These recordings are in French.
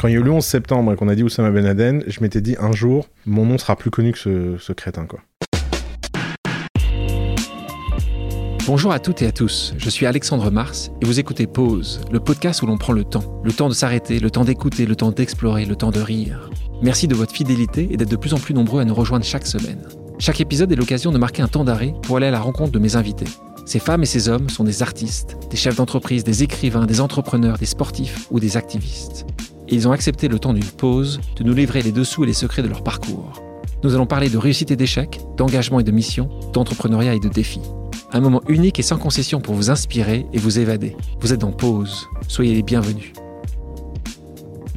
Quand il y a eu le 11 septembre et qu'on a dit Oussama Ben Laden, je m'étais dit un jour, mon nom sera plus connu que ce, ce crétin, quoi. Bonjour à toutes et à tous, je suis Alexandre Mars et vous écoutez Pause, le podcast où l'on prend le temps. Le temps de s'arrêter, le temps d'écouter, le temps d'explorer, le temps de rire. Merci de votre fidélité et d'être de plus en plus nombreux à nous rejoindre chaque semaine. Chaque épisode est l'occasion de marquer un temps d'arrêt pour aller à la rencontre de mes invités. Ces femmes et ces hommes sont des artistes, des chefs d'entreprise, des écrivains, des entrepreneurs, des sportifs ou des activistes. Ils ont accepté le temps d'une pause de nous livrer les dessous et les secrets de leur parcours. Nous allons parler de réussite et d'échecs, d'engagement et de mission, d'entrepreneuriat et de défis. Un moment unique et sans concession pour vous inspirer et vous évader. Vous êtes en pause. Soyez les bienvenus.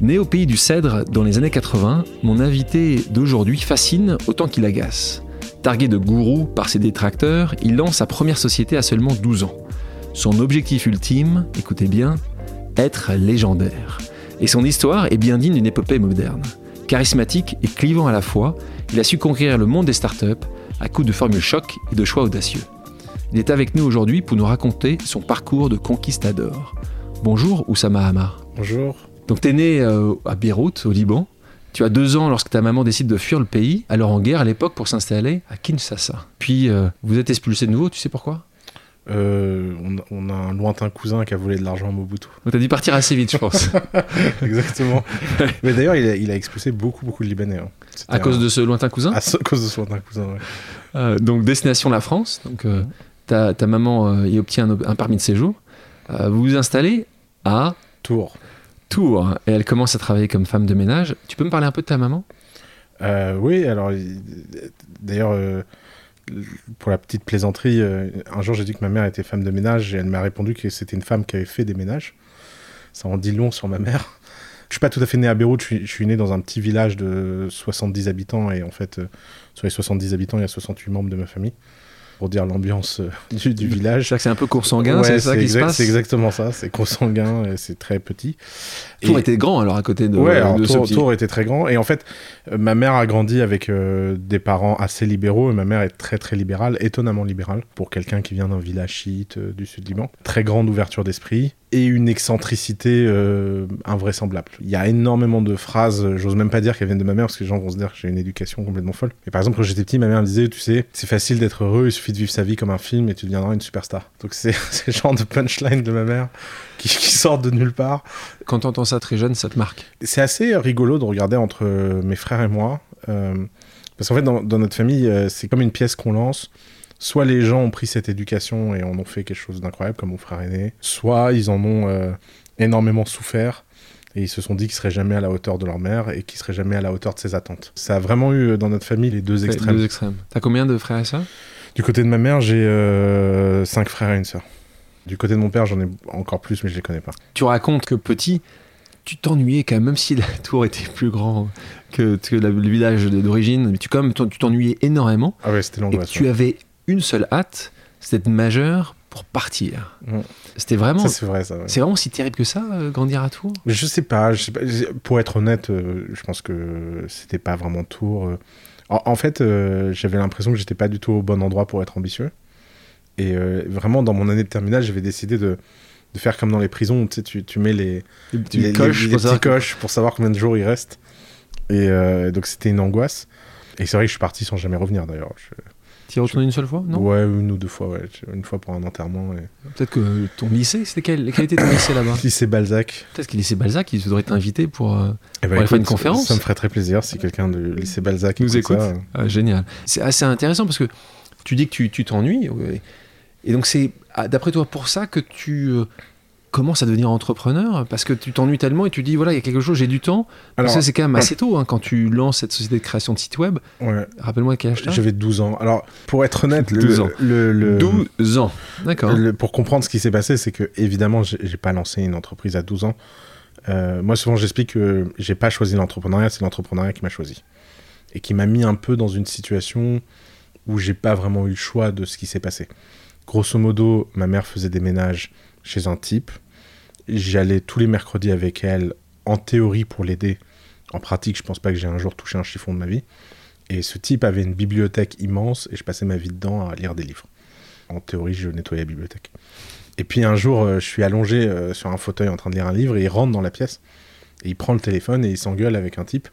Né au pays du cèdre dans les années 80, mon invité d'aujourd'hui fascine autant qu'il agace. Targué de gourou par ses détracteurs, il lance sa première société à seulement 12 ans. Son objectif ultime, écoutez bien, être légendaire. Et son histoire est bien digne d'une épopée moderne. Charismatique et clivant à la fois, il a su conquérir le monde des startups à coups de formules choc et de choix audacieux. Il est avec nous aujourd'hui pour nous raconter son parcours de conquistador. Bonjour Oussama Hamar. Bonjour. Donc tu es né euh, à Beyrouth, au Liban. Tu as deux ans lorsque ta maman décide de fuir le pays, alors en guerre à l'époque pour s'installer à Kinshasa. Puis euh, vous êtes expulsé de nouveau, tu sais pourquoi? Euh, on, a- on a un lointain cousin qui a volé de l'argent à Mobutu. Donc t'as dû partir assez vite, je pense, Exactement. Mais d'ailleurs, il a, il a expulsé beaucoup, beaucoup de Libanais. hein. À cause un- de ce lointain cousin? À ce- cause de son lointain cousin, ouais. Euh, donc destination la France. Donc euh, ta, ta maman y obtient un, un permis de séjour. Vous vous installez à Tours. Tours et elle commence à travailler comme femme de ménage. Tu peux me parler un peu de ta maman? Oui, alors, il- d'ailleurs, pour la petite plaisanterie, euh, un jour j'ai dit que ma mère était femme de ménage et elle m'a répondu que c'était une femme qui avait fait des ménages. Ça en dit long sur ma mère. Je suis pas tout à fait né à Beyrouth, je suis, je suis né dans un petit village de 70 habitants et en fait, euh, sur les 70 habitants, il y a 68 membres de ma famille. Pour dire l'ambiance euh, du, du village. C'est un peu court sanguin, Ouais, c'est ça qui se passe C'est exactement ça, c'est consanguin et c'est très petit. Tours Et- était grand alors à côté de, ouais, alors de ce Tours, petit. Tours était très grand. Et en fait, euh, ma mère a grandi avec euh, des parents assez libéraux. Et ma mère est très très libérale, étonnamment libérale, pour quelqu'un qui vient d'un village chiite euh, du sud Liban. Très grande ouverture d'esprit et une excentricité euh, invraisemblable. Il y a énormément de phrases, euh, j'ose même pas dire qu'elles viennent de ma mère, parce que les gens vont se dire que j'ai une éducation complètement folle. Mais par exemple, quand j'étais petit, ma mère me disait, tu sais, c'est facile d'être heureux, il suffit de vivre sa vie comme un film et tu deviendras une superstar. Donc c'est le genre de punchline de ma mère qui, qui sortent de nulle part. Quand t'entends ça très jeune, ça te marque. C'est assez rigolo de regarder entre euh, mes frères et moi. euh, parce qu'en fait, dans, dans notre famille, euh, c'est comme une pièce qu'on lance. Soit les gens ont pris cette éducation et en ont fait quelque chose d'incroyable, comme mon frère aîné. Soit ils en ont euh, énormément souffert et ils se sont dit qu'ils seraient jamais à la hauteur de leur mère et qu'ils seraient jamais à la hauteur de ses attentes. Ça a vraiment eu euh, dans notre famille les deux extrêmes. Deux extrêmes. T'as combien de frères et sœurs? Du côté de ma mère, j'ai euh, cinq frères et une sœur. Du côté de mon père, j'en ai encore plus, mais je les connais pas. Tu racontes que petit, tu t'ennuyais quand même, même si la tour était plus grand que, que la- le village d'origine, mais tu quand même t'en- tu t'ennuyais énormément Ah ouais, c'était l'angoisse. tu avais une seule hâte, c'était d'être majeur pour partir. C'était vraiment, c'est vrai, ça. ouais. c'est vraiment si terrible que ça, euh, grandir à Tours Je sais pas, je sais pas, pour être honnête, euh, je pense que c'était pas vraiment Tours. euh. En, en fait, j'avais l'impression que j'étais pas du tout au bon endroit pour être ambitieux. Et vraiment, dans mon année de terminale, j'avais décidé de, de faire comme dans les prisons, tu sais, tu, tu mets les, Les coches les- les pour savoir petits coches pour savoir combien de jours il reste. Et euh, donc, c'était une angoisse. Et c'est vrai que je suis parti sans jamais revenir d'ailleurs. Je- Tu y es retourné une seule fois Non? Ouais, une ou deux fois, ouais. Une fois pour un enterrement. Et... Peut-être que ton lycée, c'était quel, quel était ton lycée là-bas? Lycée Balzac. Peut-être que le lycée Balzac, il devrait t'inviter pour. euh, Eh ben, va faire une conférence Ça me ferait très plaisir si quelqu'un de lycée Balzac nous écoute. ça. Ah, génial. C'est assez intéressant parce que tu dis que tu t'ennuies. Et donc, c'est ah, d'après toi pour ça que tu euh, commences à devenir entrepreneur Parce que tu t'ennuies tellement et tu dis voilà, il y a quelque chose, j'ai du temps. Parce Alors, que c'est quand même assez tôt hein, quand tu lances cette société de création de site web. ouais. Rappelle-moi quel âge J'avais 12 ans. Alors, pour être honnête, le, 12 ans. le- le- 12 ans. D'accord. pour comprendre ce qui s'est passé, c'est que, évidemment, j'ai pas lancé une entreprise à 12 ans. Euh, moi, souvent, j'explique que j'ai pas choisi l'entrepreneuriat, c'est l'entrepreneuriat qui m'a choisi. Et qui m'a mis un peu dans une situation où j'ai pas vraiment eu le choix de ce qui s'est passé. Grosso modo, ma mère faisait des ménages chez un type. J'allais tous les mercredis avec elle, en théorie pour l'aider. En pratique, je pense pas que j'ai un jour touché un chiffon de ma vie. Et ce type avait une bibliothèque immense et je passais ma vie dedans à lire des livres. En théorie, je nettoyais la bibliothèque. Et puis un jour, euh, je suis allongé euh, sur un fauteuil en train de lire un livre et il rentre dans la pièce. Et il prend le téléphone et il s'engueule avec un type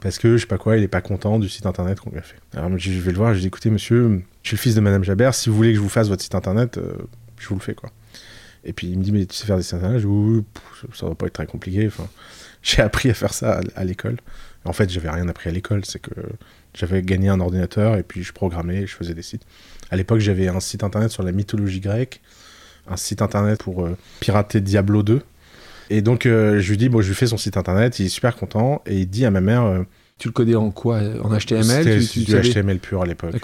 parce que je sais pas quoi, il est pas content du site internet qu'on lui a fait. Alors je vais le voir, je dis écoutez monsieur, je suis le fils de Madame Jabert, si vous voulez que je vous fasse votre site internet, euh, je vous le fais quoi. Et puis il me dit mais tu sais faire des sites internet Je dis oui, ça va pas être très compliqué. Enfin, j'ai appris à faire ça à, l'école. En fait, j'avais rien appris à l'école, c'est que j'avais gagné un ordinateur et puis je programmais, je faisais des sites. À l'époque, j'avais un site internet sur la mythologie grecque, un site internet pour euh, pirater Diablo 2 et donc, euh, je lui dis, bon, je lui fais son site internet, il est super content, et il dit à ma mère. Euh, tu le codais en quoi? En HTML C'était du HTML pur à l'époque.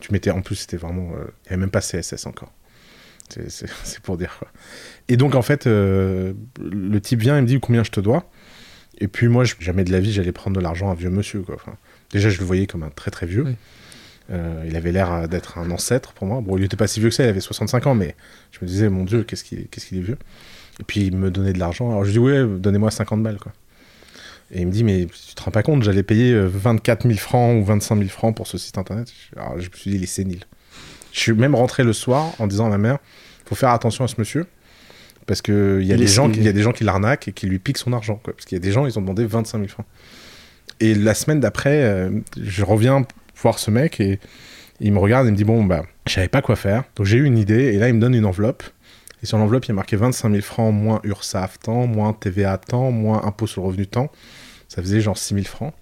Tu mettais, en plus, c'était vraiment. il n'y avait même pas CSS encore. C'est pour dire quoi. Et donc, en fait, le type vient, il me dit combien je te dois. Et puis, moi, jamais de la vie, j'allais prendre de l'argent à un vieux monsieur, quoi. Enfin, déjà, je le voyais comme un très très vieux. il avait l'air d'être un ancêtre pour moi. Bon, il n'était pas si vieux que ça, il avait 65 ans, mais je me disais, mon Dieu, qu'est-ce qu'il est vieux. Et puis il me donnait de l'argent. Alors je dis ouais, donnez-moi 50 balles quoi. Et il me dit mais tu te rends pas compte, j'allais payer 24 euh, 000 francs ou 25 000 francs pour ce site internet. Alors je me suis dit il est sénile. Je suis même rentré le soir en disant à ma mère, faut faire attention à ce monsieur parce que il y a des gens, il y a des gens qui l'arnaquent et qui lui piquent son argent quoi. Parce qu'il y a des gens ils ont demandé 25 000 francs. Et la semaine d'après, euh, je reviens voir ce mec et il me regarde et me dit bon bah je savais pas quoi faire. Donc j'ai eu une idée et là il me donne une enveloppe et sur l'enveloppe, il y a marqué 25 000 francs moins URSAF temps, moins TVA temps, moins impôt sur le revenu temps. Ça faisait genre 6 000 francs.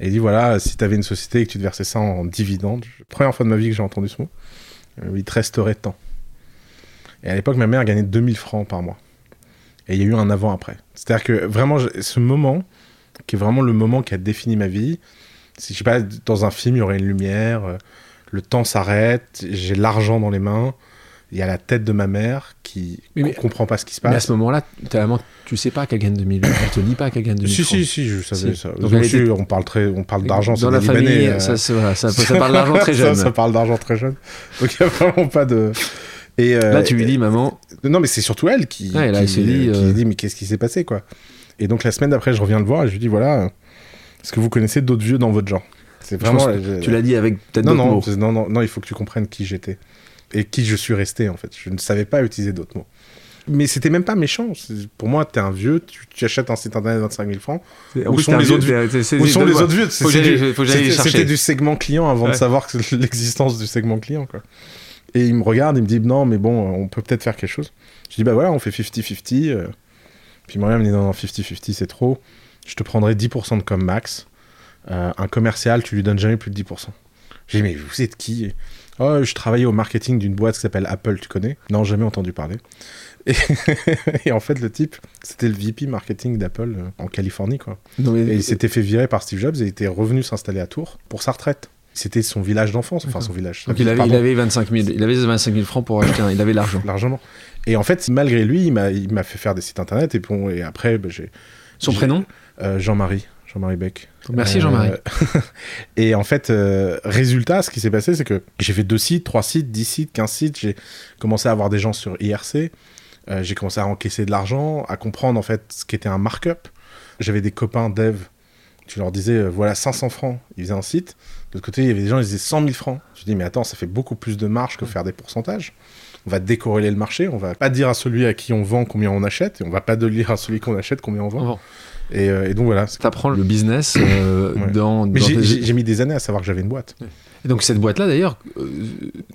Et il dit voilà, si tu avais une société et que tu te versais ça en dividende, première fois de ma vie que j'ai entendu ce mot, il te resterait temps. Et à l'époque, ma mère gagnait 2000 francs par mois. Et il y a eu un avant-après. C'est-à-dire que vraiment, ce moment, qui est vraiment le moment qui a défini ma vie, si je sais pas, dans un film, il y aurait une lumière, euh, le temps s'arrête, j'ai l'argent dans les mains, il y a la tête de ma mère qui ne comprend pas ce qui se passe. Mais à ce moment-là, tu sais pas qu'elle gagne 2000 Elle te dit pas qu'elle gagne 2000 Si, si, si, je savais ça. Donc, on parle, très, on parle d'argent, Dans la famille, euh, ça, ça, ça, parle d'argent très jeune. ça, parle d'argent très jeune. Donc il n'y a vraiment pas de... Et, euh, Là, tu lui dis, maman... Non, mais c'est surtout elle qui, ouais, là, qui, dit, euh, dit, mais qu'est-ce qui s'est passé, quoi? Et donc la semaine d'après, je reviens le voir et je lui dis, voilà, est-ce que vous connaissez d'autres vieux dans votre genre? C'est vraiment... Tu l'as dit avec peut-être d'autres mots. Non, non, non, il faut que tu comprennes qui j'étais et qui je suis resté en fait. Je ne savais pas utiliser d'autres mots. Mais c'était même pas méchant. Pour moi, t'es un vieux, tu, achètes un site internet 25 000 francs. Où sont, les autres, où sont les autres vieux C'était du segment client avant de savoir l'existence du segment client. Quoi. Et il me regarde, il me dit non, mais bon, on peut peut-être faire quelque chose. Je dis bah voilà, on fait 50-50. Euh. Puis moi, il me dit non, non, 50-50, c'est trop. Je te prendrai 10% de com max. Euh, un commercial, tu lui donnes jamais plus de 10%. J'ai dit mais vous êtes qui? Oh, je travaillais au marketing d'une boîte qui s'appelle Apple, tu connais? Non, jamais entendu parler. Et, en fait, le type, c'était le VP marketing d'Apple euh, en Californie, quoi. Et il s'était fait virer par Steve Jobs et il était revenu s'installer à Tours pour sa retraite. C'était son village d'enfance, enfin son village. Donc il avait, il avait, 25 000, il avait 25 000 francs pour acheter un, il avait l'argent. Largement. Et en fait, malgré lui, il m'a fait faire des sites internet et, bon, et après, bah, j'ai. Son prénom? Euh, Jean-Marie. Jean-Marie Beck. Merci Jean-Marie. Euh, et en fait, euh, résultat, ce qui s'est passé, c'est que j'ai fait deux sites, trois sites, dix sites, quinze sites. J'ai commencé à avoir des gens sur IRC. Euh, j'ai commencé à encaisser de l'argent, à comprendre en fait ce qu'était un markup. J'avais des copains dev. Tu leur disais, voilà 500 francs, ils faisaient un site. De l'autre côté, il y avait des gens, ils disaient 100 000 francs. Je dis, mais attends, ça fait beaucoup plus de marge que faire des pourcentages. On va décorréler le marché, on va pas dire à celui à qui on vend combien on achète, et on va pas dire à celui qu'on achète combien on vend. Euh, et, donc voilà. T'apprends le business euh, dans. J'ai mis des années à savoir que j'avais une boîte. Et donc cette boîte-là, d'ailleurs, euh,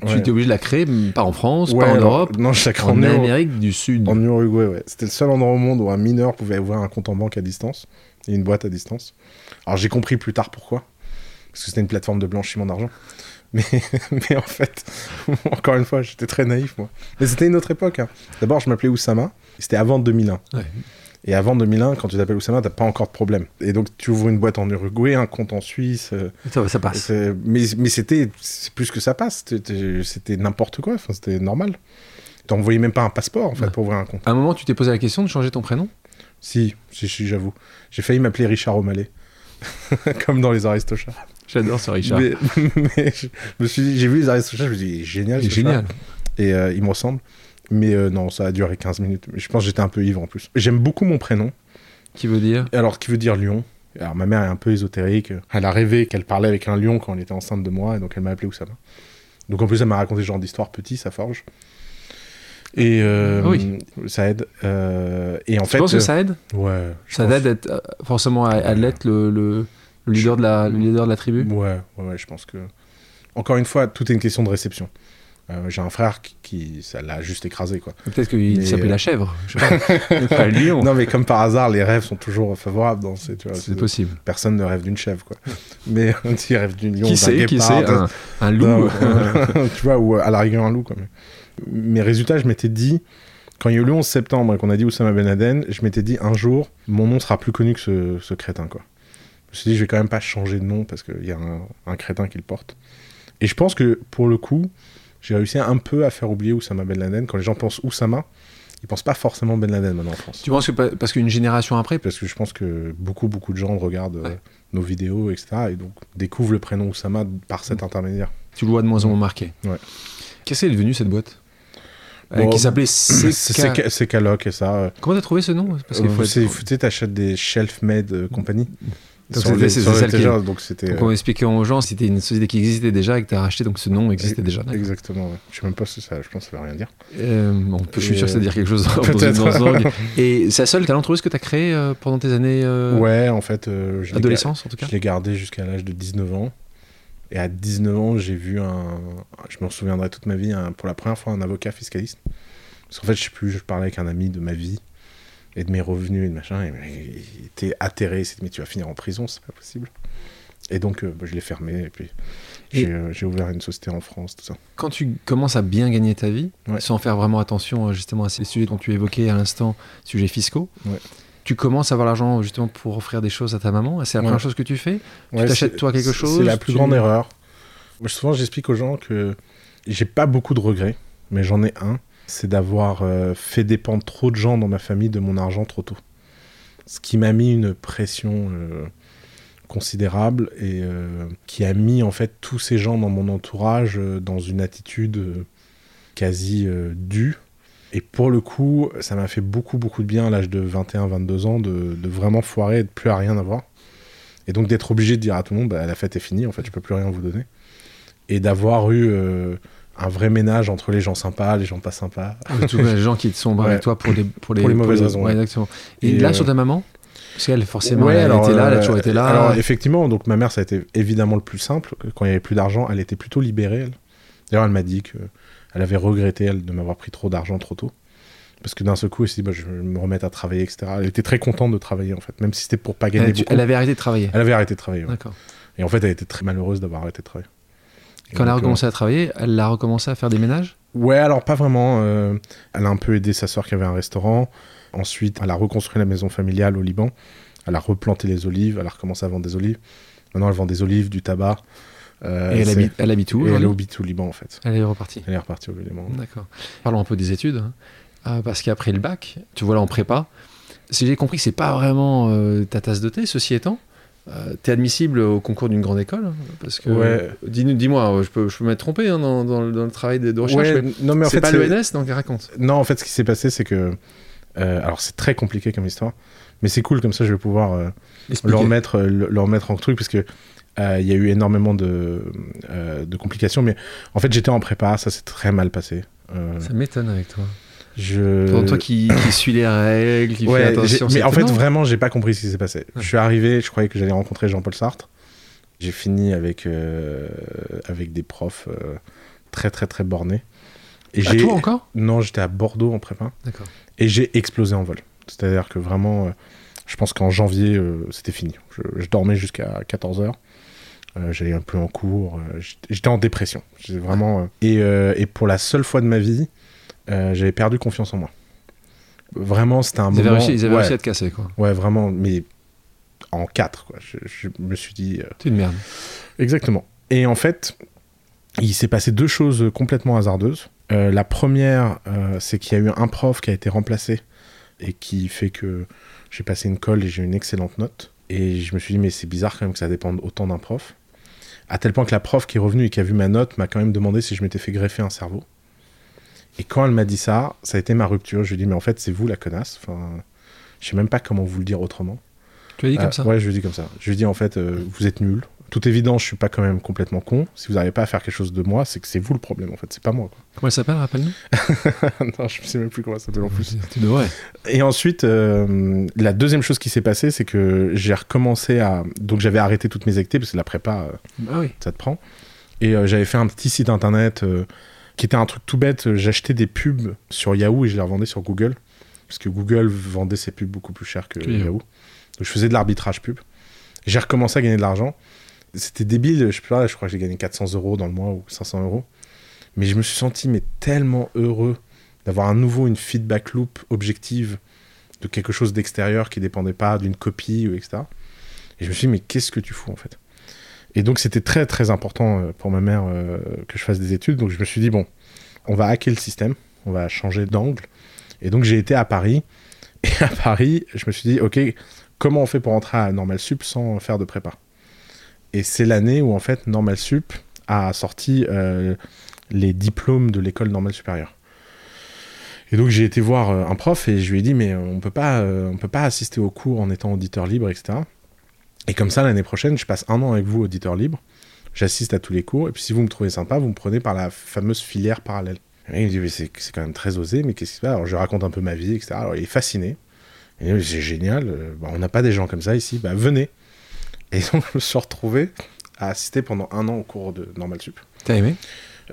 tu étais obligé de la créer, pas en France, pas en Europe, non, je en, en Amérique du Sud. En Uruguay, ouais. C'était le seul endroit au monde où un mineur pouvait ouvrir un compte en banque à distance et une boîte à distance. Alors j'ai compris plus tard pourquoi. Parce que c'était une plateforme de blanchiment d'argent. Mais, mais en fait, encore une fois, j'étais très naïf, moi. Mais c'était une autre époque. Hein. D'abord, je m'appelais Oussama. C'était avant 2001. Ouais. Et avant 2001, quand tu t'appelles Oussama, t'as pas encore de problème. Et donc, tu ouvres une boîte en Uruguay, un compte en Suisse. Euh, ça, ça passe. Mais, mais c'était plus que ça passe. C'était n'importe quoi. Enfin, c'était normal. T'envoyais même pas un passeport, en fait, pour ouvrir un compte. À un moment, tu t'es posé la question de changer ton prénom? Si, si, si j'avoue. J'ai failli m'appeler Richard O'Malley. Comme dans les Aristochats. J'adore ce Richard. Mais, je me suis dit, j'ai vu les Aristochats, je me suis dit, génial. Génial. Et euh, il me ressemble. Mais euh, non, ça a duré 15 minutes. Je pense que j'étais un peu ivre en plus. J'aime beaucoup mon prénom. Qui veut dire? Alors, qui veut dire lion? Alors, ma mère est un peu ésotérique. Elle a rêvé qu'elle parlait avec un lion quand elle était enceinte de moi, et donc elle m'a appelé Oussama. Donc, en plus, elle m'a raconté ce genre d'histoire petit, ça forge. Et euh, Ah oui. ça aide. Euh, et en Tu fait, penses que ça aide? ouais, Ça pense- aide euh, forcément à, à l'être le, le, le leader de la, le leader de la tribu? Ouais, ouais, ouais, je pense que. Encore une fois, tout est une question de réception. Euh, J'ai un frère qui, qui- ça l'a juste écrasé, quoi. Peut-être qu'il Mais, s'appelait euh, la chèvre. Je sais pas. pas le lion. Non, mais comme par hasard, les rêves sont toujours favorables dans ces. C'est possible. Personne ne rêve d'une chèvre, quoi. Mais tu rêves d'une lion, Qui d'un sait Qui guépard, sait un, un loup Non, euh, tu vois, ou à la rigueur un loup même. Mes résultats, je m'étais dit, quand il y a eu le 11 septembre et qu'on a dit Oussama Ben Laden, je m'étais dit un jour, mon nom sera plus connu que ce, ce crétin, quoi. Je me suis dit, je vais quand même pas changer de nom parce qu'il y a un, un crétin qui le porte. Et je pense que pour le coup, j'ai réussi un peu à faire oublier Oussama Ben Laden. Quand les gens pensent Oussama, ils pensent pas forcément Ben Laden maintenant en France. Tu penses que pa- parce qu'une génération après, Parce que je pense que beaucoup, beaucoup de gens regardent euh, nos vidéos, etc. Et donc découvrent le prénom Oussama par cet intermédiaire. tu le vois de moins en moins marqué. Ouais. Qu'est-ce qu'elle est devenue cette boîte? Euh, Bon, Qui s'appelait CK. et ça. euh, Comment t'as trouvé ce nom? Parce qu'il faut Tu sais, t'achètes des shelf-made euh, compagnie. C'était- celle qui- donc c'était. Euh, on expliquait aux gens, c'était une société qui existait déjà et que t'as racheté, donc ce nom existait déjà. Exactement, ouais. Je sais même pas si ça, je pense que ça veut rien dire. Euh, bon, je suis sûr que ça veut dire quelque chose peut-être. Et c'est la seule talentueuse que t'as créée euh, pendant tes années euh, ouais, en fait. euh, je l'ai adolescence en tout cas Je l'ai gardé jusqu'à l'âge de 19 ans. Et à 19 ans, j'ai vu un. Je m'en souviendrai toute ma vie, un- pour la première fois, un avocat fiscaliste. Parce qu'en fait, je sais plus, je parlais avec un ami de ma vie et de mes revenus et de machin. Et il était atterré. Il s'est dit, mais tu vas finir en prison, c'est pas possible. Et donc, euh, bah, je l'ai fermé. Et puis, j'ai euh, j'ai ouvert une société en France, tout ça. Quand tu commences à bien gagner ta vie, Ouais. sans faire vraiment attention euh, justement à ces sujets dont tu évoquais à l'instant, sujets fiscaux, Ouais. tu commences à avoir l'argent justement pour offrir des choses à ta maman. C'est la Ouais. première chose que tu fais? Ouais, t'achètes toi quelque chose, C'est la plus tu- grande erreur. Moi, souvent, j'explique aux gens que j'ai pas beaucoup de regrets, mais j'en ai un. C'est d'avoir euh, fait dépendre trop de gens dans ma famille de mon argent trop tôt. Ce qui m'a mis une pression euh, considérable et euh, qui a mis en fait tous ces gens dans mon entourage dans une attitude quasi due. Et pour le coup, ça m'a fait beaucoup, beaucoup de bien à l'âge de 21-22 ans de, vraiment foirer et de plus à rien avoir. Et donc d'être obligé de dire à tout le monde, bah, la fête est finie, en fait, je peux plus rien vous donner. Et d'avoir eu un vrai ménage entre les gens sympas, les gens pas sympas. Tous les gens qui sont bons Ouais. avec toi pour les, pour les, Pour les mauvaises raisons, ouais, ouais. exactement. Et, Et, là, euh, sur ta maman Parce qu'elle, forcément, Ouais, elle alors, était là, elle a euh, toujours été là. Alors effectivement, donc ma mère, ça a été évidemment le plus simple. Quand il y avait plus d'argent, elle était plutôt libérée. Elle. D'ailleurs, elle m'a dit que elle avait regretté elle de m'avoir pris trop d'argent trop tôt. Parce que d'un seul coup, elle s'est dit, bah, je vais me remettre à travailler, etc. Elle était très contente de travailler, en fait, même si c'était pour pas gagner elle, beaucoup. elle avait arrêté de travailler. Elle avait arrêté de travailler. ouais. D'accord. Et en fait, elle était très malheureuse d'avoir arrêté de travailler. Quand elle a recommencé à travailler, elle a recommencé à faire des ménages? Ouais, alors pas vraiment. euh, elle a un peu aidé sa soeur qui avait un restaurant. Ensuite, elle a reconstruit la maison familiale au Liban. Elle a replanté les olives. Elle a recommencé à vendre des olives. Maintenant, elle vend des olives, du tabac. Euh, Et elle habite, elle habite où et elle habite au Liban, en fait. Elle est repartie. Elle est repartie au Liban. D'accord. Parlons un peu des études. hein. Ah, parce qu'après le bac, tu vois là en prépa, si j'ai compris que c'est pas vraiment euh, ta tasse de thé, ceci étant, euh, t'es admissible au concours d'une grande école hein, Parce que, Ouais. dis-nous- dis-moi, je peux, je peux m'être trompé hein, dans, dans le- dans le travail de, de recherche, Ouais, mais non, mais en c'est fait, pas l'ENS, donc raconte. Non, en fait, ce qui s'est passé, c'est que. euh, alors, c'est très compliqué comme histoire. Mais c'est cool, comme ça, je vais pouvoir euh, leur euh, le- leur remettre en truc, parce que euh, il y a eu énormément de, euh, de complications. Mais en fait, j'étais en prépa, ça s'est très mal passé. Euh, Ça m'étonne avec toi. Je... Toi qui, qui suis les règles, qui fait Ouais, attention. mais en fait, étonnant. vraiment, j'ai pas compris ce qui s'est passé. Ouais. Je suis arrivé, je croyais que j'allais rencontrer Jean-Paul Sartre. J'ai fini avec, euh, avec des profs euh, très, très, très bornés. Et À toi encore? Non, j'étais à Bordeaux en prépa. D'accord. Et j'ai explosé en vol. C'est-à-dire que vraiment, euh, je pense qu'en janvier, c'était fini. Je, je dormais jusqu'à 14h. J'allais un peu en cours. euh, j'étais- en dépression. Vraiment, euh, et, et pour la seule fois de ma vie, euh, j'avais perdu confiance en moi. Vraiment, c'était un Ils avaient, moment. réussi, ils avaient ouais, réussi à te casser, quoi. ouais, vraiment, mais en quatre. Quoi. Je, je me suis dit. euh, T'es une merde. Exactement. Et en fait, il s'est passé deux choses complètement hasardeuses. Euh, la première, euh, c'est qu'il y a eu un prof qui a été remplacé et qui fait que j'ai passé une colle et j'ai une excellente note. Et je me suis dit, mais c'est bizarre quand même que ça dépende autant d'un prof. À tel point que la prof qui est revenue et qui a vu ma note m'a quand même demandé si je m'étais fait greffer un cerveau. Et quand elle m'a dit ça, ça a été ma rupture. Je lui ai dit, mais en fait, c'est vous la connasse. Enfin, je sais même pas comment vous le dire autrement. Tu l'as dit Euh, comme ça Ouais, je lui dis comme ça. Je lui dis en fait, euh, vous êtes nul, toute évidence, je suis pas quand même complètement con. Si vous n'arrivez pas à faire quelque chose de moi, c'est que c'est vous le problème en fait, c'est pas moi. Quoi. Comment elle s'appelle, rappelle-nous? Non, je sais même plus comment ça s'appelle en plus. Tu devrais. Et ensuite, euh, la deuxième chose qui s'est passée, c'est que j'ai recommencé à. Donc j'avais arrêté toutes mes activités parce que la prépa, euh, Ah oui. ça te prend. Et euh, j'avais fait un petit site internet euh, qui était un truc tout bête. J'achetais des pubs sur Yahoo et je les revendais sur Google. Parce que Google vendait ses pubs beaucoup plus cher que Yahoo. Donc je faisais de l'arbitrage pub. J'ai recommencé à gagner de l'argent. C'était débile, je sais pas, je crois que j'ai gagné 400 euros dans le mois ou 500 euros. Mais je me suis senti mais tellement heureux d'avoir à nouveau une feedback loop objective de quelque chose d'extérieur qui dépendait pas d'une copie ou etc. Et je me suis dit mais qu'est-ce que tu fous en fait? Et donc c'était très très important euh, pour ma mère euh, que je fasse des études. Donc je me suis dit bon, on va hacker le système, on va changer d'angle. Et donc j'ai été à Paris. Et à Paris, je me suis dit ok, comment on fait pour entrer à Normal Sup sans faire de prépa? Et c'est l'année où en fait Normal Sup a sorti euh, les diplômes de l'école normale supérieure. Et donc j'ai été voir un prof et je lui ai dit mais on peut peut pas assister aux cours en étant auditeur libre etc. Et comme ça l'année prochaine je passe un an avec vous auditeur libre, j'assiste à tous les cours et puis si vous me trouvez sympa vous me prenez par la fameuse filière parallèle. Et il me dit mais c'est quand même très osé mais qu'est-ce qui se passe? Alors je raconte un peu ma vie etc. Alors il est fasciné. Il dit, c'est génial, euh, bah, on n'a pas des gens comme ça ici, bah venez. Et donc je me suis retrouvé à assister pendant un an au cours de normal sup. T'as aimé?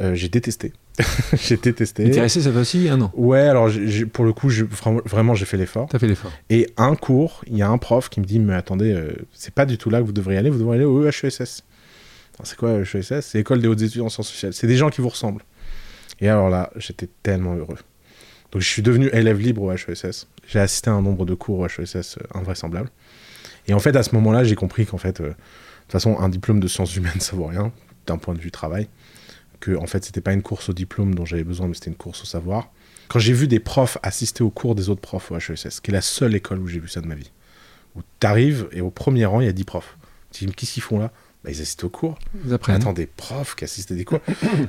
Euh, j'ai détesté. j'ai détesté. Et t'es resté cette fois-ci un an. Ouais, alors j'ai- pour le coup, j'ai- vraiment, j'ai fait l'effort. T'as fait l'effort. Et un cours, il y a un prof qui me dit Mais attendez, euh, c'est pas du tout là que vous devriez aller, vous devriez aller au E EHESS. C'est quoi EHESS C'est l'école des hautes études en sciences sociales. C'est des gens qui vous ressemblent. Et alors là, j'étais tellement heureux. Donc je suis devenu élève libre au HESS. J'ai assisté à un nombre de cours au HESS euh, invraisemblable. Et en fait, à ce moment-là, j'ai compris qu'en fait, euh, de toute façon, un diplôme de sciences humaines, ça vaut rien, d'un point de vue travail. Que en fait, c'était pas une course au diplôme dont j'avais besoin, mais c'était une course au savoir. Quand j'ai vu des profs assister aux cours des autres profs au HESS, qui est la seule école où j'ai vu ça de ma vie, où t'arrives et au premier rang, il y a 10 profs. Tu dis, mais qu'est-ce qu'ils font là? Bah, Ils assistent aux cours. Vous apprenez. Attends, des profs qui assistent à des cours.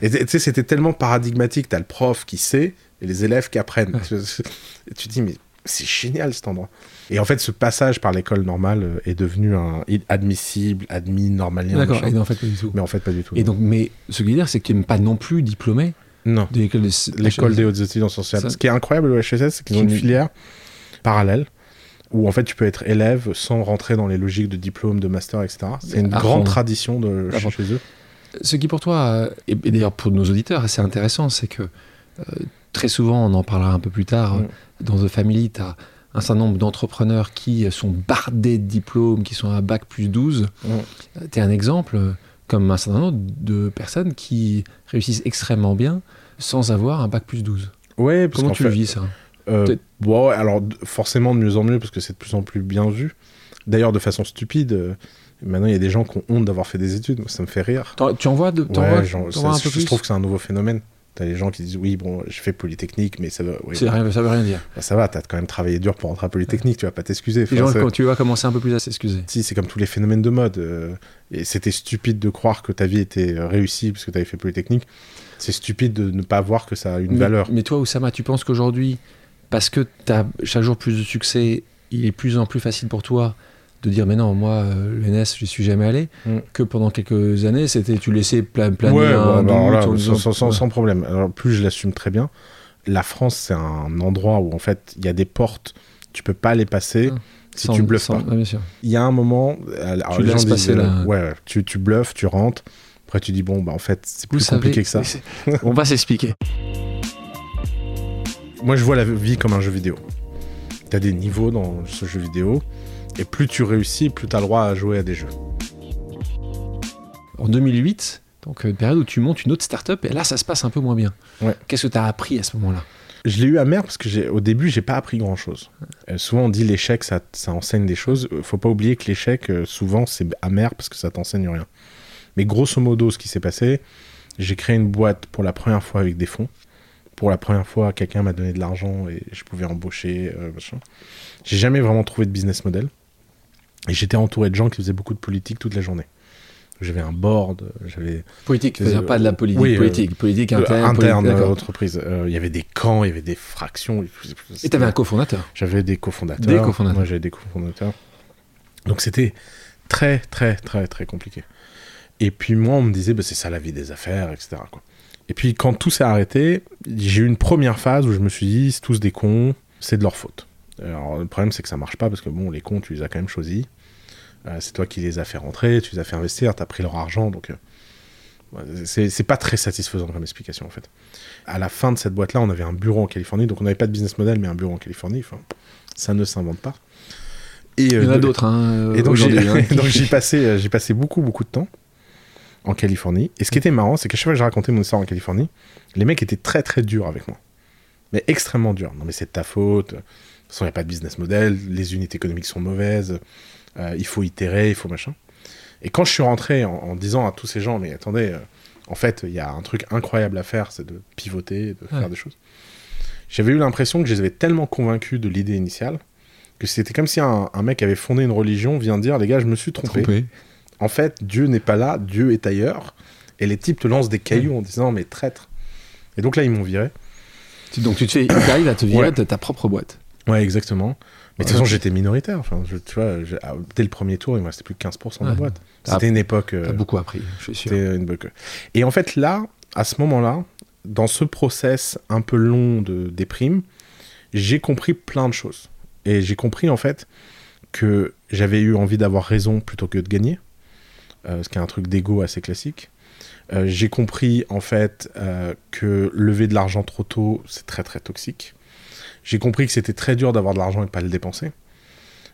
et tu sais, c'était tellement paradigmatique. T'as le prof qui sait et les élèves qui apprennent. Ouais. Tu, et tu te dis, mais c'est génial cet endroit. Et en fait, ce passage par l'école normale euh, est devenu un admissible, admis, normalien. D'accord. en fait, pas du tout. Mais en fait, pas du tout. Et donc, mais ce que je veux dire, c'est que tu n'es pas non plus diplômé non. de l'école de L'école des hautes études en sciences sociales. Ce qui est incroyable au HSS, c'est qu'ils ont une filière parallèle où en fait tu peux être élève sans rentrer dans les logiques de diplôme, de master, etc. C'est une grande tradition de chez, eux. Ce qui pour toi, euh, et, et d'ailleurs pour nos auditeurs, c'est intéressant, c'est que euh, très souvent, on en parlera un peu plus tard, Mm. Euh, dans The Family, tu as un certain nombre d'entrepreneurs qui euh, sont bardés de diplômes, qui sont à bac plus 12. Mm. tu es un exemple, euh, comme un certain nombre de personnes qui réussissent extrêmement bien sans avoir un bac plus 12. Ouais, parce Comment tu fait, le vis ça? Euh, bon, ouais, alors forcément de mieux en mieux parce que c'est de plus en plus bien vu. D'ailleurs, de façon stupide, euh, maintenant il y a des gens qui ont honte d'avoir fait des études. Moi, ça me fait rire. Tu en vois, de, vois un peu je plus? trouve que c'est un nouveau phénomène. T'as les gens qui disent oui, bon, je fais Polytechnique, mais ça oui, bon, rien, ça veut rien dire. bah, ça va, t'as quand même travaillé dur pour rentrer à Polytechnique, tu vas pas t'excuser. Les Enfin, gens, c'est- quand tu vas commencer un peu plus à s'excuser. Si, c'est comme tous les phénomènes de mode. euh, et c'était stupide de croire que ta vie était euh, réussie parce que tu avais fait Polytechnique. C'est stupide de ne pas voir que ça a une mais, valeur. Mais toi, Oussama, tu penses qu'aujourd'hui, parce que tu as chaque jour plus de succès, il est plus en plus facile pour toi de dire mais non, moi, euh, l'ENS, je suis jamais allé, Mm. que pendant quelques années, c'était tu laissais pla- planer ouais, un bah, alors là, sans, disant- sans- sans- ouais. sans problème. Alors, plus je l'assume très bien. La France, c'est un endroit où en fait il y a des portes, tu peux pas les passer Ah. si Sans- tu bluffes pas. sûr. Il y a un moment, alors, Tu les gens laisses disent, passer euh, la- ouais, tu, tu bluffes, tu rentres. Après, tu dis bon, bah en fait, c'est plus savez, compliqué que ça. on va s'expliquer. Moi, je vois la vie comme un jeu vidéo. Tu as des niveaux dans ce jeu vidéo, et plus tu réussis, plus tu as le droit à jouer à des jeux. En 2008, donc euh, une période où tu montes une autre start-up, et là, ça se passe un peu moins bien. Ouais. Qu'est-ce que tu as appris à ce moment-là? Je l'ai eu amer parce que au début, j'ai pas appris grand chose. souvent, on dit l'échec, ça, ça enseigne des choses. Euh, Faut pas oublier que l'échec, euh, souvent, c'est amer parce que ça t'enseigne rien. Mais grosso modo, ce qui s'est passé, j'ai créé une boîte pour la première fois avec des fonds. Pour la première fois, quelqu'un m'a donné de l'argent et je pouvais embaucher. euh, machin. J'ai jamais vraiment trouvé de business model. Et j'étais entouré de gens qui faisaient beaucoup de politique toute la journée. J'avais un board, j'avais Politique, Euh, c'est-à-dire pas de la politique, oui, euh, politique, politique euh, interne. interne politique-. Euh, Il y avait des camps, il y avait des fractions. Et tu avais un cofondateur. J'avais des cofondateurs. Des cofondateurs. Moi, j'avais des cofondateurs. Donc c'était très, très, très, très compliqué. Et puis moi, on me disait, bah, c'est ça la vie des affaires, etc. Quoi. Et puis quand tout s'est arrêté, j'ai eu une première phase où je me suis dit, c'est tous des cons, c'est de leur faute. Alors le problème, c'est que ça marche pas parce que bon, les cons, tu les as quand même choisis. Euh, c'est toi qui les as fait rentrer, tu les as fait investir, tu as pris leur argent, donc euh, c'est pas très satisfaisant comme explication en fait. À la fin de cette boîte-là, on avait un bureau en Californie, donc on n'avait pas de business model, mais un bureau en Californie. Enfin, ça ne s'invente pas. Et, Il y en a d'autres. Hein, et donc j'y passais, j'ai passé beaucoup beaucoup de temps en Californie. Et ce qui était marrant, c'est qu'à chaque fois que j'ai raconté mon histoire en Californie, les mecs étaient très très durs avec moi. Mais extrêmement durs. Non mais c'est de ta faute. De toute façon, il n'y a pas de business model. Les unités économiques sont mauvaises. Euh, il faut itérer, il faut machin. Et quand je suis rentré en, disant à tous ces gens, mais attendez, euh, en fait, il y a un truc incroyable à faire, c'est de pivoter, de faire des choses. J'avais eu l'impression que je les avais tellement convaincus de l'idée initiale que c'était comme si un, mec avait fondé une religion vient dire, les gars, je me suis trompé. En fait, Dieu n'est pas là, Dieu est ailleurs. Et les types te lancent des cailloux en disant, mais traître. Et donc là, ils m'ont viré. Donc tu te fais, arrives à te virer de ta propre boîte. Ouais, exactement. Mais de toute façon, j'étais minoritaire. Enfin, je, tu vois, ah, dès le premier tour, il me restait plus que 15% de la boîte. C'était une époque. Euh, beaucoup appris, je suis sûr. Une Et en fait, là, à ce moment-là, dans ce process un peu long de déprime, j'ai compris plein de choses. Et j'ai compris, en fait, que j'avais eu envie d'avoir raison plutôt que de gagner. Euh, ce qui est un truc d'ego assez classique. Euh, j'ai compris, en fait, que lever de l'argent trop tôt, c'est très, très toxique. J'ai compris que c'était très dur d'avoir de l'argent et de pas le dépenser.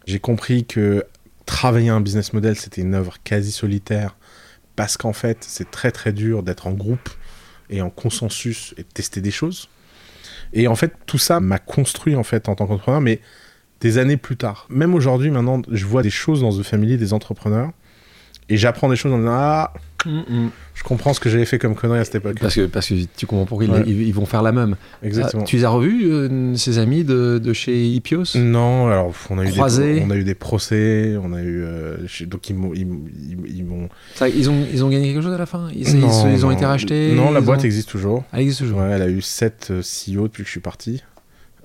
J'ai compris que travailler un business model, c'était une œuvre quasi solitaire parce qu'en fait, c'est très très dur d'être en groupe et en consensus et de tester des choses. Et en fait, tout ça m'a construit en fait en tant qu'entrepreneur, mais des années plus tard. Même aujourd'hui, maintenant, je vois des choses dans The Family des entrepreneurs et j'apprends des choses en disant Ah, je comprends ce que j'avais fait comme connerie à cette époque. Parce que, parce que tu comprends pourquoi ils, vont faire la même. Exactement. tu les as revus, euh, ces amis de, de, chez Ipios Non, alors on a, eu des, on a eu des procès, on a eu. Euh, donc ils m'ont. Ils, ils, ils, ont, ils ont gagné quelque chose à la fin? Ils, ils ont été rachetés Non, la boîte existe toujours. Elle existe toujours. elle a eu 7 euh, CEO depuis que je suis parti.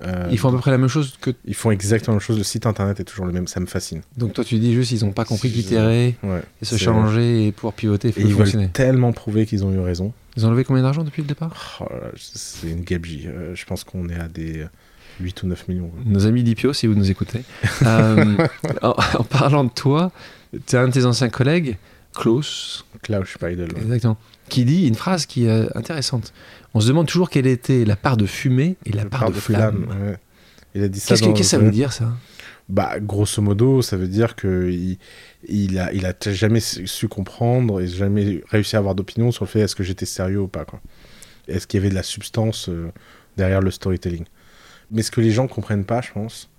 Euh, ils font à peu près la même chose que. Ils font exactement la même chose. Le site internet est toujours le même. Ça me fascine. Donc toi, tu dis juste, ils n'ont pas compris qu'itérer et se changer et pouvoir pivoter, faut et ils veulent tellement prouver qu'ils ont eu raison. Ils ont levé combien d'argent depuis le départ oh C'est une gabegie. Euh, je pense qu'on est à des 8 ou 9 millions. Nos amis d'Ipio, si vous nous écoutez. Euh, en, parlant de toi, tu es un de tes anciens collègues, Klaus. Klaus Speidel. Exactement. Qui dit une phrase qui est intéressante. On se demande toujours quelle était la part de fumée et la, part, de, flamme. Il a dit ça. Qu'est-ce que, ça veut dire ça? Bah, grosso modo, ça veut dire il a, il a jamais su comprendre et jamais réussi à avoir d'opinion sur le fait est-ce que j'étais sérieux ou pas. Est-ce qu'il y avait de la substance euh, derrière le storytelling? Mais ce que les gens comprennent pas, je pense,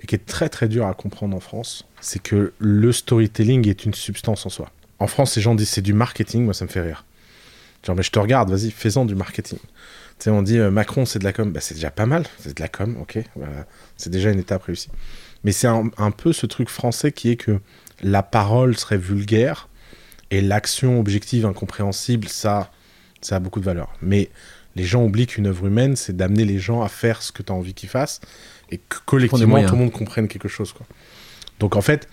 et qui est très très dur à comprendre en France, c'est que le storytelling est une substance en soi. En France, les gens disent c'est du marketing, moi ça me fait rire. Genre, mais je te regarde, vas-y, fais-en du marketing. Tu sais, on dit euh, Macron, c'est de la com. Bah, c'est déjà pas mal, c'est de la com, ok. c'est déjà une étape réussie. Mais c'est un, peu ce truc français qui est que la parole serait vulgaire et l'action objective, incompréhensible, ça, ça a beaucoup de valeur. Mais les gens oublient qu'une œuvre humaine, c'est d'amener les gens à faire ce que tu as envie qu'ils fassent et que collectivement, tout le monde comprenne quelque chose. Quoi. Donc en fait,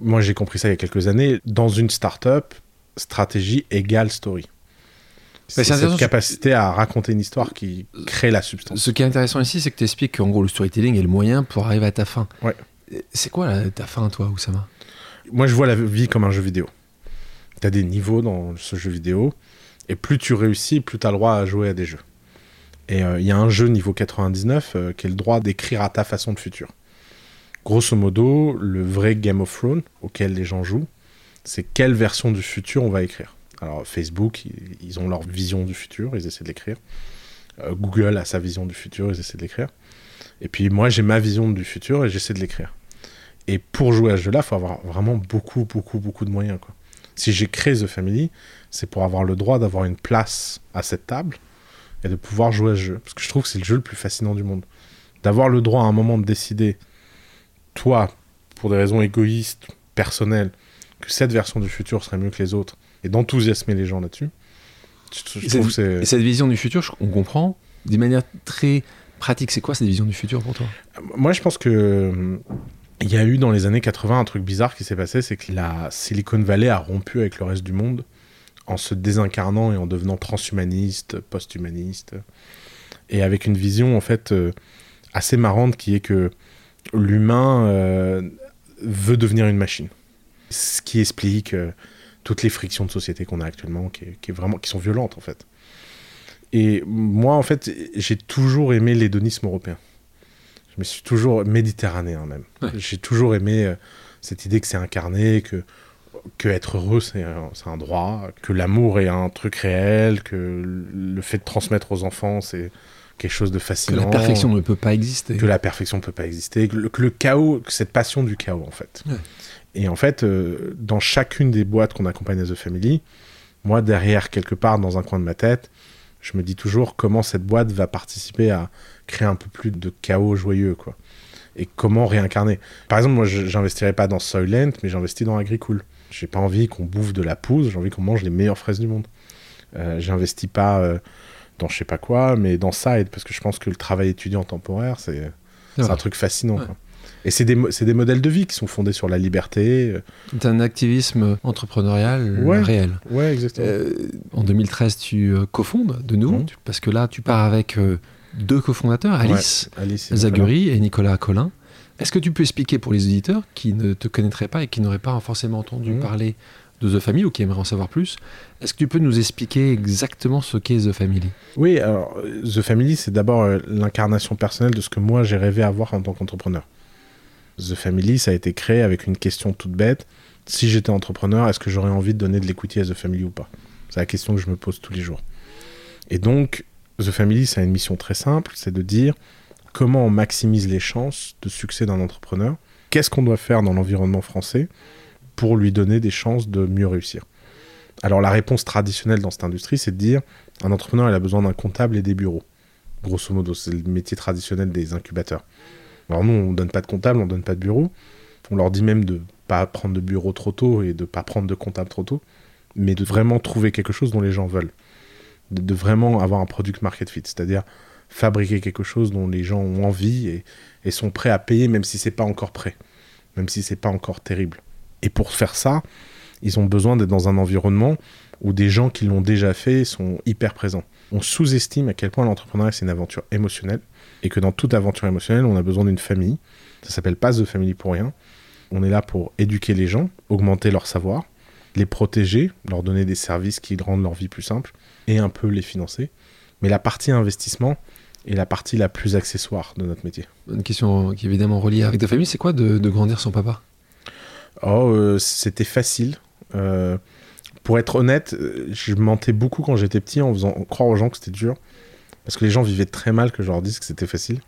moi j'ai compris ça il y a quelques années. Dans une startup, stratégie égale story. C'est cette capacité à raconter une histoire qui crée la substance. Ce qui est intéressant ici, c'est que tu expliques qu'en gros, le storytelling est le moyen pour arriver à ta fin. Ouais. C'est quoi ta fin, toi, Oussama? Moi, je vois la vie comme un jeu vidéo. Tu as des niveaux dans ce jeu vidéo, et plus tu réussis, plus tu as le droit à jouer à des jeux. Et euh, il y a un jeu niveau 99 euh, qui est le droit d'écrire à ta façon de futur. Grosso modo, le vrai Game of Thrones auquel les gens jouent, c'est quelle version du futur on va écrire. Alors Facebook, ils ont leur vision du futur, ils essaient de l'écrire. Euh, Google a sa vision du futur, ils essaient de l'écrire. Et puis moi, j'ai ma vision du futur et j'essaie de l'écrire. Et pour jouer à ce jeu-là, il faut avoir vraiment beaucoup, beaucoup, beaucoup de moyens. Si j'ai créé The Family, c'est pour avoir le droit d'avoir une place à cette table et de pouvoir jouer à ce jeu. Parce que je trouve que c'est le jeu le plus fascinant du monde. D'avoir le droit à un moment de décider, toi, pour des raisons égoïstes, personnelles, que cette version du futur serait mieux que les autres, et d'enthousiasmer les gens là-dessus. et, cette, vision du futur, on comprend, d'une manière très pratique, c'est quoi cette vision du futur pour toi? Moi, je pense que euh, il y a eu dans les années 80 un truc bizarre qui s'est passé, c'est que la Silicon Valley a rompu avec le reste du monde en se désincarnant et en devenant transhumaniste, post-humaniste, et avec une vision en fait euh, assez marrante qui est que l'humain euh, veut devenir une machine. Ce qui explique euh, toutes les frictions de société qu'on a actuellement, qui, est- qui est vraiment, qui sont violentes en fait. Et moi, en fait, j'ai toujours aimé l'hédonisme européen. Je me suis toujours méditerranéen même. Ouais. J'ai toujours aimé euh, cette idée que c'est incarné, que, que être heureux c'est un, droit, que l'amour est un truc réel, que le fait de transmettre aux enfants c'est quelque chose de Que fascinant. la perfection ne peut pas exister. que la perfection ne peut pas exister, que le, que le chaos, que cette passion du chaos en fait. Ouais. Et en fait, euh, dans chacune des boîtes qu'on accompagne à The Family, moi derrière quelque part dans un coin de ma tête, je me dis toujours comment cette boîte va participer à créer un peu plus de chaos joyeux quoi. Et comment réincarner. Par exemple, moi j'investirais pas dans Soylent, mais j'investis dans Agricool. J'ai pas envie qu'on bouffe de la pousse, j'ai envie qu'on mange les meilleures fraises du monde. Euh, J'investis pas euh, dans je sais pas quoi, mais dans Side, parce que je pense que le travail étudiant temporaire, c'est un truc fascinant. Ouais. quoi. Et c'est des, modèles de vie qui sont fondés sur la liberté. euh, C'est un activisme entrepreneurial Ouais. réel. Ouais, exactement. Euh, en 2013, tu euh, cofondes de nouveau, Mhm. parce que là, tu pars avec euh, deux cofondateurs, Alice Alice et Zaguri et Nicolas Collin. Est-ce que tu peux expliquer pour les auditeurs qui ne te connaîtraient pas et qui n'auraient pas forcément entendu Mhm. parler de The Family ou qui aimeraient en savoir plus, est-ce que tu peux nous expliquer exactement ce qu'est The Family? Oui, alors euh, The Family, c'est d'abord euh, l'incarnation personnelle de ce que moi j'ai rêvé avoir en tant qu'entrepreneur. The Family, ça a été créé avec une question toute bête. Si j'étais entrepreneur, est-ce que j'aurais envie de donner de l'equity à The Family ou pas? C'est la question que je me pose tous les jours. Et donc, The Family, ça a une mission très simple, c'est de dire comment on maximise les chances de succès d'un entrepreneur. Qu'est-ce qu'on doit faire dans l'environnement français pour lui donner des chances de mieux réussir? Alors la réponse traditionnelle dans cette industrie, c'est de dire un entrepreneur, il a besoin d'un comptable et des bureaux. Grosso modo, c'est le métier traditionnel des incubateurs. Alors nous, on donne pas de comptable, on donne pas de bureau. On leur dit même de pas prendre de bureau trop tôt et de pas prendre de comptable trop tôt, mais de vraiment trouver quelque chose dont les gens veulent. De, vraiment avoir un product market fit, c'est-à-dire fabriquer quelque chose dont les gens ont envie et, et sont prêts à payer même si c'est pas encore prêt, même si c'est pas encore terrible. Et pour faire ça, ils ont besoin d'être dans un environnement où des gens qui l'ont déjà fait sont hyper présents. On sous-estime à quel point l'entrepreneuriat c'est une aventure émotionnelle et que dans toute aventure émotionnelle, on a besoin d'une famille. Ça s'appelle pas The Family pour rien. On est là pour éduquer les gens, augmenter leur savoir, les protéger, leur donner des services qui rendent leur vie plus simple et un peu les financer. Mais la partie investissement est la partie la plus accessoire de notre métier. Une question qui est évidemment reliée avec The Family, c'est quoi de, de grandir sans papa? Oh, euh, c'était facile. Euh, pour être honnête, euh, je mentais beaucoup quand j'étais petit en faisant croire aux gens que c'était dur. Parce que les gens vivaient très mal que je leur dise que c'était facile.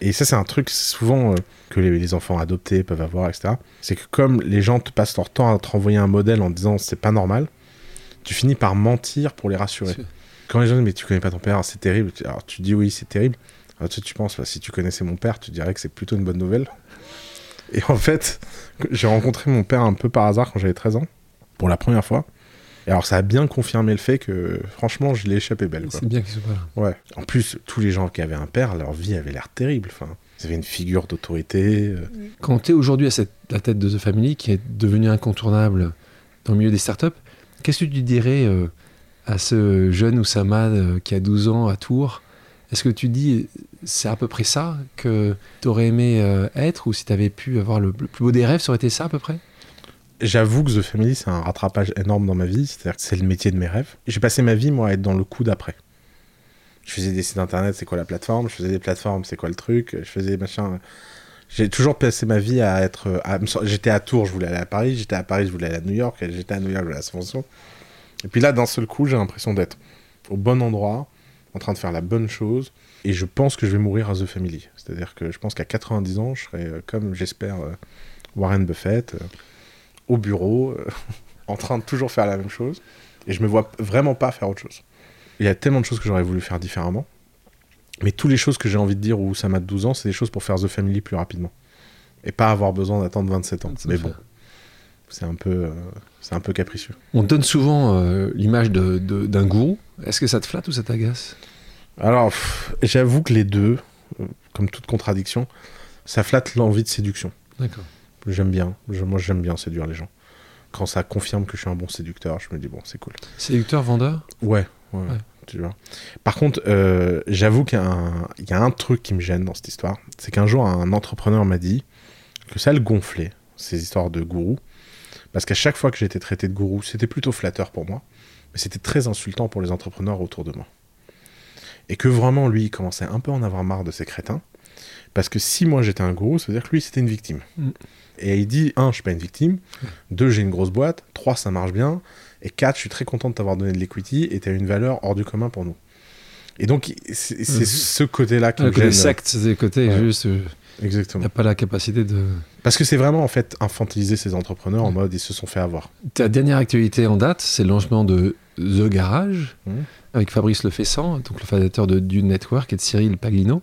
Et ça, c'est un truc souvent euh, que les, les enfants adoptés peuvent avoir, etc. C'est que comme les gens te passent leur temps à te renvoyer un modèle en disant c'est pas normal, tu finis par mentir pour les rassurer. Quand les gens disent mais tu connais pas ton père, c'est terrible. Alors tu dis oui, c'est terrible. Alors tu, tu penses bah, si tu connaissais mon père, tu dirais que c'est plutôt une bonne nouvelle. Et en fait, j'ai rencontré mon père un peu par hasard quand j'avais 13 ans, pour la première fois. Et alors ça a bien confirmé le fait que franchement, je l'ai échappé belle. C'est bien qu'il soit pas là. Ouais. En plus, tous les gens qui avaient un père, leur vie avait l'air terrible. Enfin, ils avaient une figure d'autorité. euh, Quand tu es aujourd'hui à cette- la tête de The Family, qui est devenu incontournable dans le milieu des startups, qu'est-ce que tu dirais euh, à ce jeune Oussama euh, qui a 12 ans à Tours? Est-ce que tu dis c'est à peu près ça que tu aurais aimé euh, être ou si tu avais pu avoir le, le plus beau des rêves, ça aurait été ça à peu près? J'avoue que The Family, c'est un rattrapage énorme dans ma vie. C'est-à-dire que c'est le métier de mes rêves. J'ai passé ma vie, moi, à être dans le coup d'après. Je faisais des sites internet, c'est quoi la plateforme? Je faisais des plateformes, c'est quoi le truc? Je faisais machin. J'ai toujours passé ma vie à être. J'étais à Tours, je voulais aller à Paris. J'étais à Paris, je voulais aller à New York. J'étais à New York, je voulais aller à Francisco. Et puis là, d'un seul coup, j'ai l'impression d'être au bon endroit, en train de faire la bonne chose. Et je pense que je vais mourir à The Family. C'est-à-dire que je pense qu'à 90 ans, je serai euh, comme, j'espère, euh, Warren Buffett, euh, au bureau, euh, en train de toujours faire la même chose. Et je me vois vraiment pas faire autre chose. Il y a tellement de choses que j'aurais voulu faire différemment. Mais toutes les choses que j'ai envie de dire où ça m'a 12 ans, c'est des choses pour faire The Family plus rapidement. Et pas avoir besoin d'attendre 27 ans. Mais bon, c'est un peu, euh, c'est un peu capricieux. On te donne souvent euh, l'image de- de- d'un gourou. Est-ce que ça te flatte ou ça t'agace? Alors, pff, j'avoue que les deux, euh, comme toute contradiction, ça flatte l'envie de séduction. D'accord. J'aime bien. Je- moi, j'aime bien séduire les gens. Quand ça confirme que je suis un bon séducteur, je me dis bon, c'est cool. Séducteur, vendeur? Ouais, ouais. Ouais. Tu vois. Par contre, euh, j'avoue qu'il y, a un- il y a un truc qui me gêne dans cette histoire. C'est qu'un jour, un entrepreneur m'a dit que ça le gonflait, ces histoires de gourou. Parce qu'à chaque fois que été traité de gourou, c'était plutôt flatteur pour moi. Mais c'était très insultant pour les entrepreneurs autour de moi. Et que vraiment, lui, il commençait un peu à en avoir marre de ces crétins. Parce que si moi j'étais un gourou, ça veut dire que lui, c'était une victime. Mm. Et il dit, un, je suis pas une victime. Deux, j'ai une grosse boîte. Trois, ça marche bien. Et quatre, je suis très content de t'avoir donné de l'equity et tu as une valeur hors du commun pour nous. Et donc, c'est Mhm. ce côté-là qui Le me gêne. secte, des côtés, Ouais. juste, il Exactement. n'a pas la capacité de. Parce que c'est vraiment, en fait, infantiliser ces entrepreneurs en mode ils se sont fait avoir. Ta dernière actualité en date, c'est le lancement de The Garage avec Fabrice Lefessant, donc le fondateur de Dune Network, et de Cyril Paglino,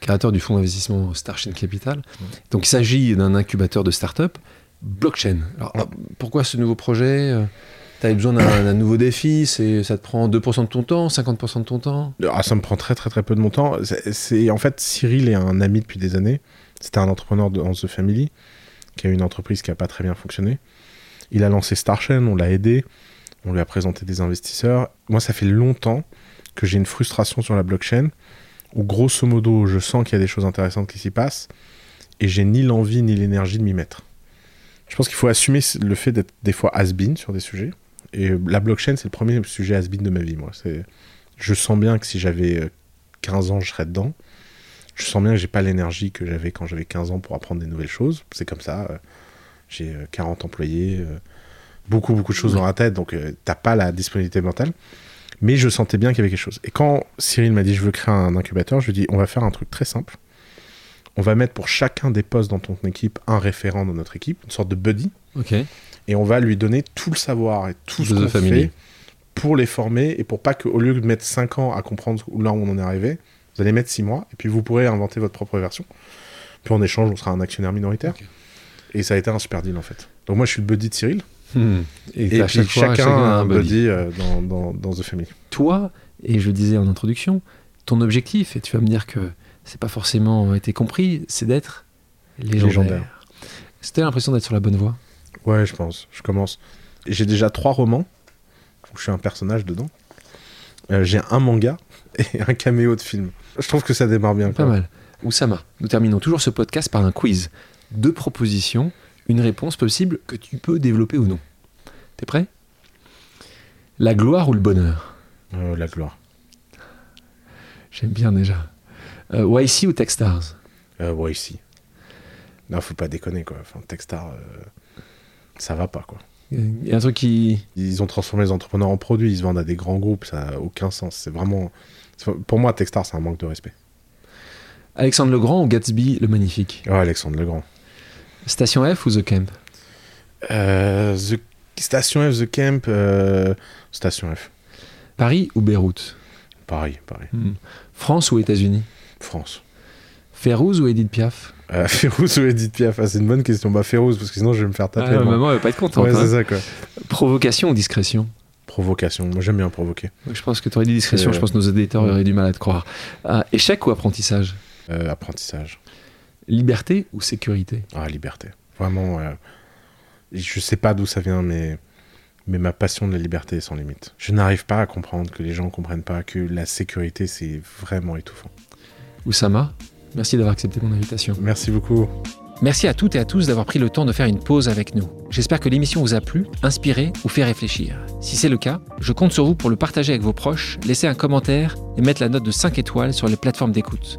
créateur du fonds d'investissement Starchain Capital. Donc il s'agit d'un incubateur de start-up blockchain. Alors, Ouais. pourquoi ce nouveau projet? Tu as besoin d'un nouveau défi Ça te prend 2% de ton temps, 50% de ton temps? Ah, ça me prend très, très, très peu de mon temps. C'est- En fait, Cyril est un ami depuis des années. C'était un entrepreneur de, dans The Family qui a une entreprise qui n'a pas très bien fonctionné. Il a lancé Starchain, on l'a aidé, on lui a présenté des investisseurs. Moi, ça fait longtemps que j'ai une frustration sur la blockchain où, grosso modo, je sens qu'il y a des choses intéressantes qui s'y passent et j'ai ni l'envie ni l'énergie de m'y mettre. Je pense qu'il faut assumer le fait d'être des fois has-been sur des sujets. Et la blockchain, c'est le premier sujet has-been de ma vie, moi. C'est je sens bien que si j'avais euh, 15 ans, je serais dedans. Je sens bien que j'ai pas l'énergie que j'avais quand j'avais 15 ans pour apprendre des nouvelles choses. C'est comme ça. euh, J'ai euh, 40 employés, euh, beaucoup, beaucoup de choses dans la tête, donc euh, t'as pas la disponibilité mentale. Mais je sentais bien qu'il y avait quelque chose. Et quand Cyril m'a dit je veux créer un incubateur, je lui ai dit on va faire un truc très simple. On va mettre pour chacun des postes dans ton équipe un référent dans notre équipe, une sorte de buddy et on va lui donner tout le savoir et tout ce qu'on fait pour les former et pour pas qu'au lieu de mettre 5 ans à comprendre où- là où on en est arrivé, vous allez mettre 6 mois et puis vous pourrez inventer votre propre version. Puis en échange, on sera un actionnaire minoritaire. Et ça a été un super deal en fait. Donc moi je suis le buddy de Cyril Hmm. Et, puis chaque fois, chacun, chacun a un buddy euh, dans, dans, dans The Family. Toi, et je le disais en introduction, ton objectif, et tu vas me dire que c'est pas forcément été compris, c'est d'être légendaire. Légendaire. C'était l'impression d'être sur la bonne voie? Ouais, je pense. Je commence. J'ai déjà trois romans où je suis un personnage dedans. Euh, J'ai un manga et un caméo de film. Je trouve que ça démarre bien. Pas quoi. mal. Oussama, nous terminons toujours ce podcast par un quiz. Deux propositions, une réponse possible que tu peux développer ou non. T'es prêt? La gloire ou le bonheur? Euh, la gloire. J'aime bien déjà. Euh, YC ou Techstars? Euh, ici. Non, faut pas déconner, quoi. Enfin, Techstar, euh, ça va pas, quoi. Il y a un truc qui. Ils ont transformé les entrepreneurs en produits, ils se vendent à des grands groupes, ça a aucun sens. C'est vraiment... Pour moi, Techstar, c'est un manque de respect. Alexandre Legrand ou Gatsby le Magnifique? Oh, Alexandre Legrand. Station F ou The Camp? Euh, The... Station F, The Camp, euh, Station F. Paris ou Beyrouth? Paris, Paris. Hmm. France ou États-Unis? France. Férouz ou Edith Piaf? Euh, Férouz ou Edith Piaf Ah, C'est une bonne question. Bah, Férouz, parce que sinon, je vais me faire taper. Ah, Maman, elle va pas être contente. ouais, hein. c'est ça, quoi. Provocation ou discrétion? Provocation. Moi, j'aime bien provoquer. Je pense que tu aurais dit discrétion, Euh, je pense que nos éditeurs auraient du mal à te croire. Euh, échec ou apprentissage? Euh, apprentissage. Liberté ou sécurité? Ah, liberté. Vraiment, euh, je sais pas d'où ça vient, mais, mais ma passion de la liberté est sans limite. Je n'arrive pas à comprendre que les gens comprennent pas que la sécurité, c'est vraiment étouffant. Oussama, merci d'avoir accepté mon invitation. Merci beaucoup. Merci à toutes et à tous d'avoir pris le temps de faire une pause avec nous. J'espère que l'émission vous a plu, inspiré ou fait réfléchir. Si c'est le cas, je compte sur vous pour le partager avec vos proches, laisser un commentaire et mettre la note de 5 étoiles sur les plateformes d'écoute.